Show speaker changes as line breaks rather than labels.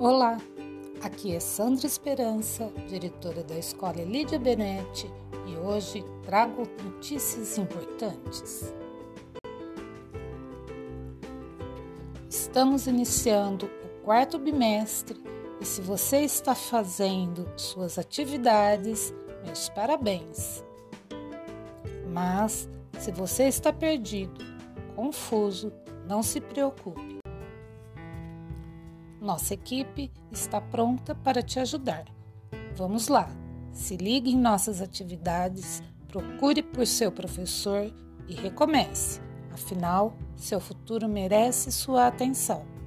Olá, aqui é Sandra Esperança, diretora da Escola Lídia Benetti, e hoje trago notícias importantes. Estamos iniciando o quarto bimestre e se você está fazendo suas atividades, meus parabéns. Mas se você está perdido, confuso, não se preocupe nossa equipe está pronta para te ajudar. Vamos lá! Se ligue em nossas atividades, procure por seu professor e recomece. Afinal, seu futuro merece sua atenção.